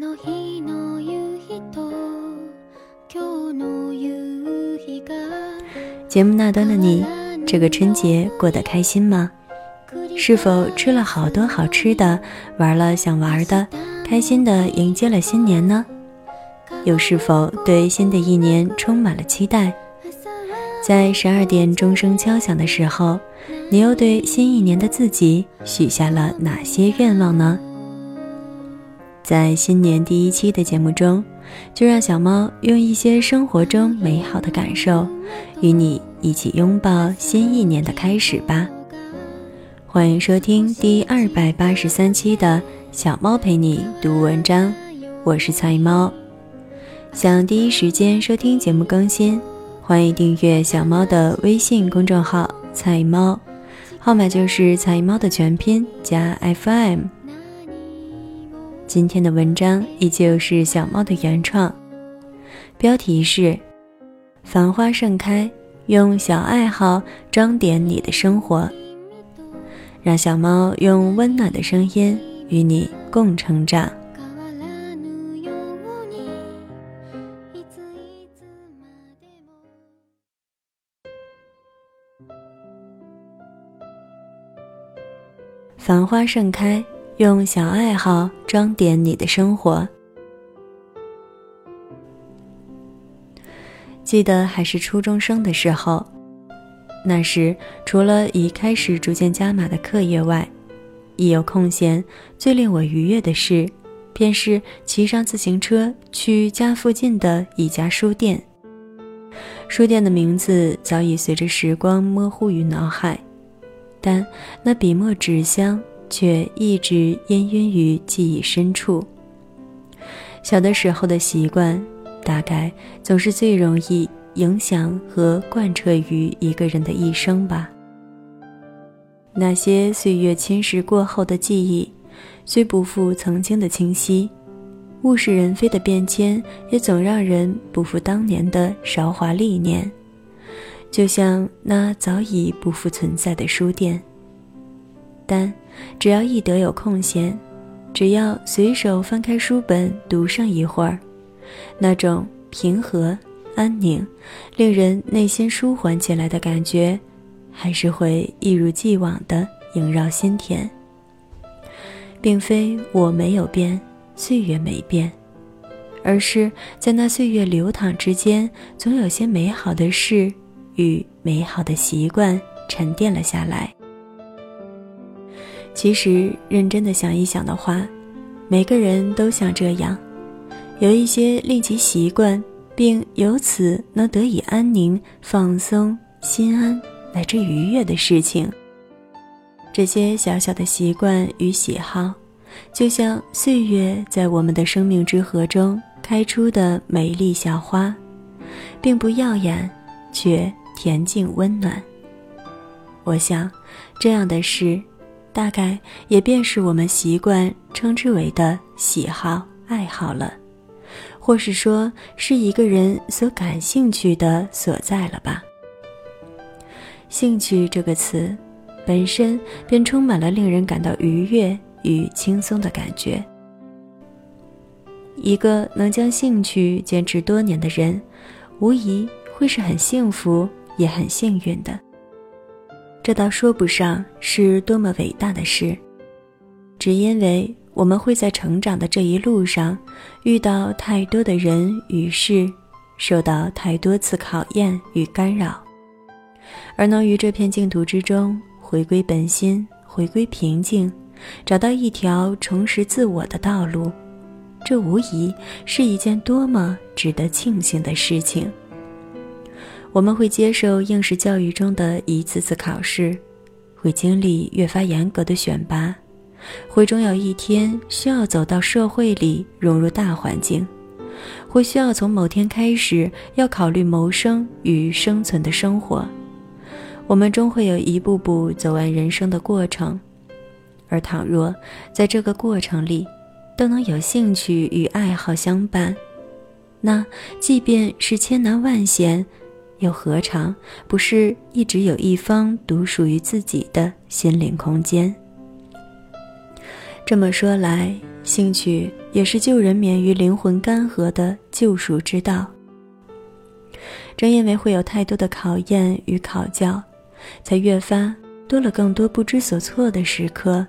の日の夕日と今日の夕日が节目那端的你，这个春节过得开心吗？是否吃了好多好吃的，玩了想玩的，开心的迎接了新年呢？又是否对新的一年充满了期待？在十二点钟声敲响的时候，你又对新一年的自己许下了哪些愿望呢？ 在新年第一期的节目中，就让小猫用一些生活中美好的感受，与你一起拥抱新一年的开始吧。欢迎收听第二百八十三期的小猫陪你读文章，我是菜猫。想第一时间收听节目更新。欢迎订阅小猫的微信公众号“菜猫”，号码就是“菜猫”的全拼加 FM。今天的文章依旧是小猫的原创，标题是“繁花盛开，用小爱好装点你的生活”。让小猫用温暖的声音与你共成长。繁花盛开，用小爱好装点你的生活。记得还是初中生的时候，那时除了已开始逐渐加码的课业外，一有空闲，最令我愉悦的事，便是骑上自行车去家附近的一家书店。书店的名字早已随着时光模糊于脑海。但那笔墨纸香却一直氤氲于记忆深处。小的时候的习惯，大概总是最容易影响和贯彻于一个人的一生吧。那些岁月侵蚀过后的记忆，虽不复曾经的清晰，物是人非的变迁，也总让人不复当年的韶华历年。就像那早已不复存在的书店，但只要一得有空闲，只要随手翻开书本读上一会儿，那种平和、安宁、令人内心舒缓起来的感觉，还是会一如既往的萦绕心田。并非我没有变，岁月没变，而是在那岁月流淌之间，总有些美好的事。与美好的习惯沉淀了下来。其实，认真的想一想的话，每个人都像这样，有一些令其习惯，并由此能得以安宁、放松、心安乃至愉悦的事情。这些小小的习惯与喜好，就像岁月在我们的生命之河中开出的美丽小花，并不耀眼，却。恬静温暖。我想，这样的事，大概也便是我们习惯称之为的喜好、爱好了，或是说是一个人所感兴趣的所在了吧。兴趣这个词，本身便充满了令人感到愉悦与轻松的感觉。一个能将兴趣坚持多年的人，无疑会是很幸福。也很幸运的，这倒说不上是多么伟大的事，只因为我们会在成长的这一路上遇到太多的人与事，受到太多次考验与干扰，而能于这片净土之中回归本心，回归平静，找到一条重拾自我的道路，这无疑是一件多么值得庆幸的事情。我们会接受应试教育中的一次次考试，会经历越发严格的选拔，会终有一天需要走到社会里融入大环境，会需要从某天开始要考虑谋生与生存的生活。我们终会有一步步走完人生的过程，而倘若在这个过程里都能有兴趣与爱好相伴，那即便是千难万险。又何尝不是一直有一方独属于自己的心灵空间？这么说来，兴趣也是救人免于灵魂干涸的救赎之道。正因为会有太多的考验与考教，才越发多了更多不知所措的时刻，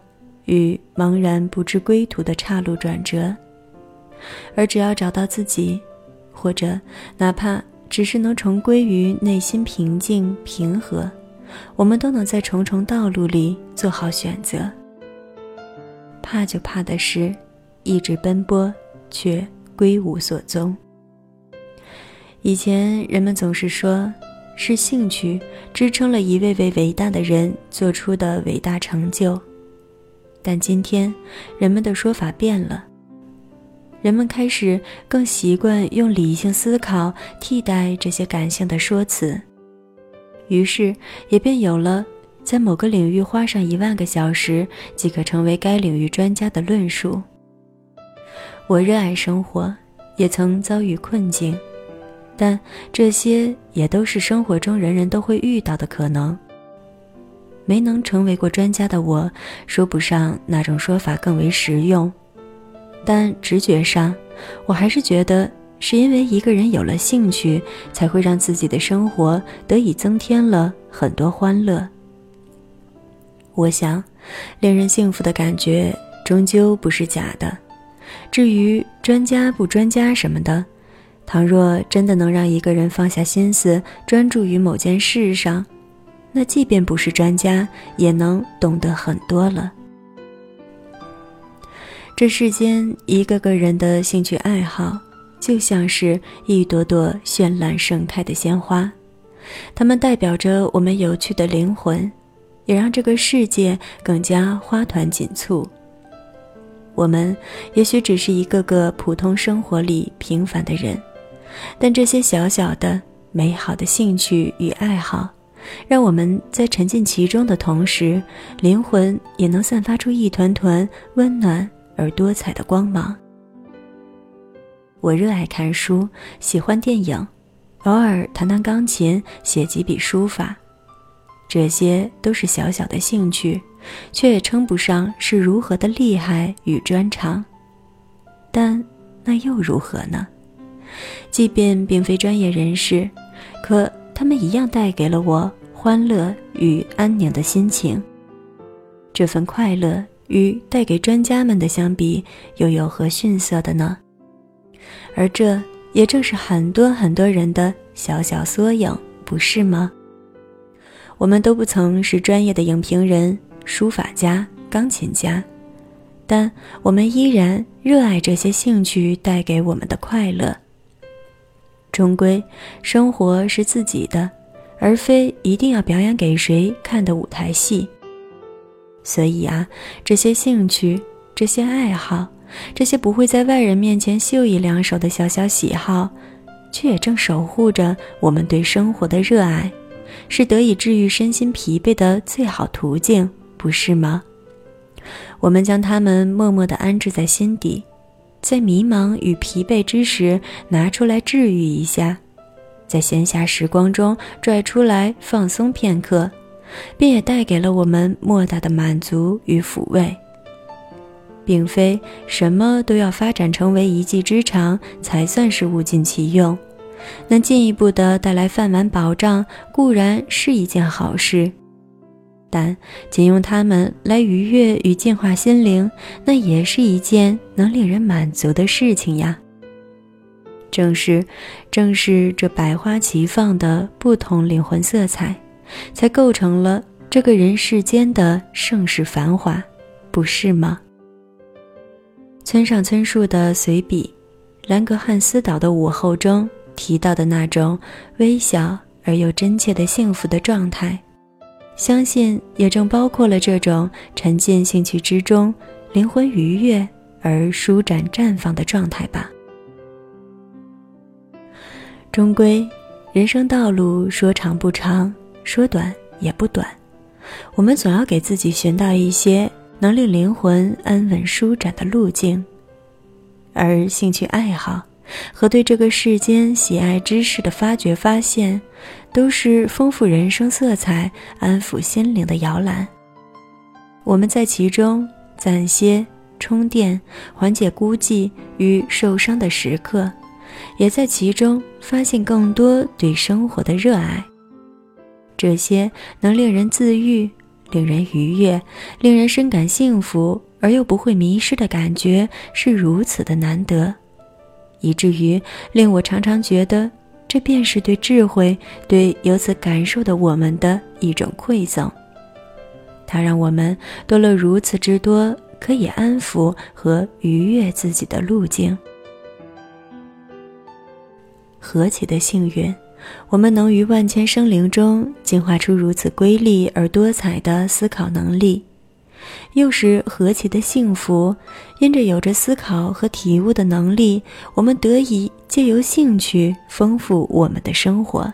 与茫然不知归途的岔路转折。而只要找到自己，或者哪怕只是能重归于内心平静平和，我们都能在重重道路里做好选择。怕就怕的是，一直奔波却归无所踪。以前人们总是说，是兴趣支撑了一位位伟大的人做出的伟大成就，但今天人们的说法变了。人们开始更习惯用理性思考替代这些感性的说辞，于是也便有了在某个领域花上一万个小时即可成为该领域专家的论述。我热爱生活，也曾遭遇困境，但这些也都是生活中人人都会遇到的可能。没能成为过专家的我，说不上哪种说法更为实用。但直觉上，我还是觉得是因为一个人有了兴趣，才会让自己的生活得以增添了很多欢乐。我想，令人幸福的感觉终究不是假的。至于专家不专家什么的，倘若真的能让一个人放下心思，专注于某件事上，那即便不是专家，也能懂得很多了。这世间一个个人的兴趣爱好，就像是一朵朵绚烂盛开的鲜花，它们代表着我们有趣的灵魂，也让这个世界更加花团锦簇。我们也许只是一个个普通生活里平凡的人，但这些小小的美好的兴趣与爱好，让我们在沉浸其中的同时，灵魂也能散发出一团团温暖。而多彩的光芒。我热爱看书，喜欢电影，偶尔弹弹钢琴，写几笔书法，这些都是小小的兴趣，却也称不上是如何的厉害与专长。但那又如何呢？即便并非专业人士，可他们一样带给了我欢乐与安宁的心情。这份快乐。与带给专家们的相比，又有何逊色的呢？而这也正是很多很多人的小小缩影，不是吗？我们都不曾是专业的影评人、书法家、钢琴家，但我们依然热爱这些兴趣带给我们的快乐。终归，生活是自己的，而非一定要表演给谁看的舞台戏。所以啊，这些兴趣、这些爱好、这些不会在外人面前秀一两手的小小喜好，却也正守护着我们对生活的热爱，是得以治愈身心疲惫的最好途径，不是吗？我们将它们默默地安置在心底，在迷茫与疲惫之时拿出来治愈一下，在闲暇时光中拽出来放松片刻。便也带给了我们莫大的满足与抚慰，并非什么都要发展成为一技之长才算是物尽其用。能进一步的带来饭碗保障固然是一件好事，但仅用它们来愉悦与净化心灵，那也是一件能令人满足的事情呀。正是，正是这百花齐放的不同灵魂色彩。才构成了这个人世间的盛世繁华，不是吗？村上春树的随笔《兰格汉斯岛的午后》中提到的那种微小而又真切的幸福的状态，相信也正包括了这种沉浸兴趣之中、灵魂愉悦而舒展绽放的状态吧。终归，人生道路说长不长。说短也不短，我们总要给自己寻到一些能令灵魂安稳舒展的路径，而兴趣爱好和对这个世间喜爱知识的发掘发现，都是丰富人生色彩、安抚心灵的摇篮。我们在其中暂歇、充电、缓解孤寂与受伤的时刻，也在其中发现更多对生活的热爱。这些能令人自愈、令人愉悦、令人深感幸福而又不会迷失的感觉，是如此的难得，以至于令我常常觉得，这便是对智慧、对由此感受的我们的一种馈赠。它让我们多了如此之多可以安抚和愉悦自己的路径。何其的幸运，我们能于万千生灵中进化出如此瑰丽而多彩的思考能力；又是何其的幸福，因着有着思考和体悟的能力，我们得以借由兴趣丰富我们的生活。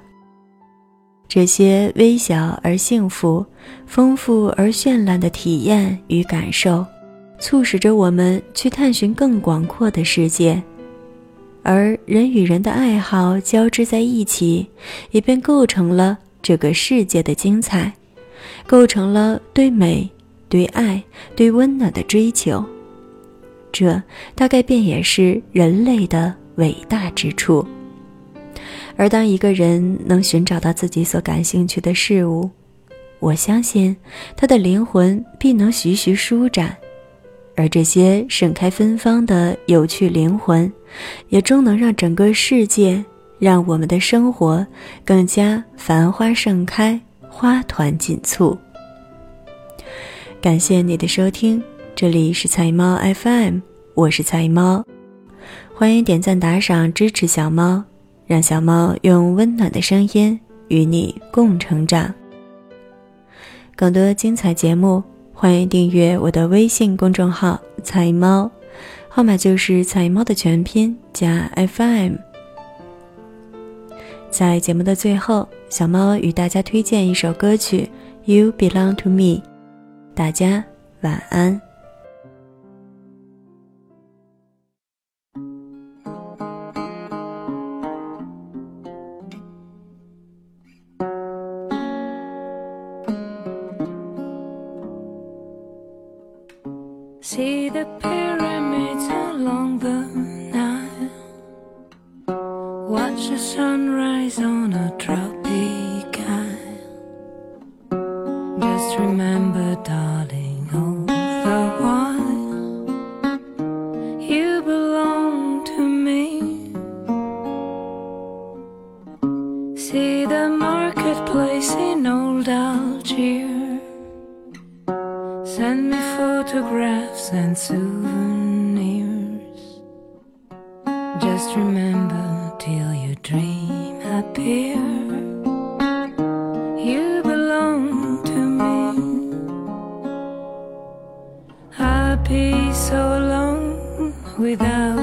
这些微小而幸福、丰富而绚烂的体验与感受，促使着我们去探寻更广阔的世界，而人与人的爱好交织在一起，也便构成了这个世界的精彩，构成了对美、对爱、对温暖的追求。这大概便也是人类的伟大之处。而当一个人能寻找到自己所感兴趣的事物，我相信他的灵魂必能徐徐舒展，而这些盛开芬芳的有趣灵魂，也终能让整个世界，让我们的生活更加繁花盛开，花团锦簇。感谢你的收听，这里是菜猫 FM，我是菜猫，欢迎点赞打赏支持小猫。让小猫用温暖的声音与你共成长。更多精彩节目，欢迎订阅我的微信公众号“彩猫”，号码就是“彩猫”的全拼加 FM。在节目的最后，小猫与大家推荐一首歌曲《You Belong to Me》，大家晚安。See the pyramids along the Nile. Watch the sunrise on a tropic isle. Just remember, Send me photographs and souvenirs. Just remember till your dream appear. You belong to me. I'll be so alone without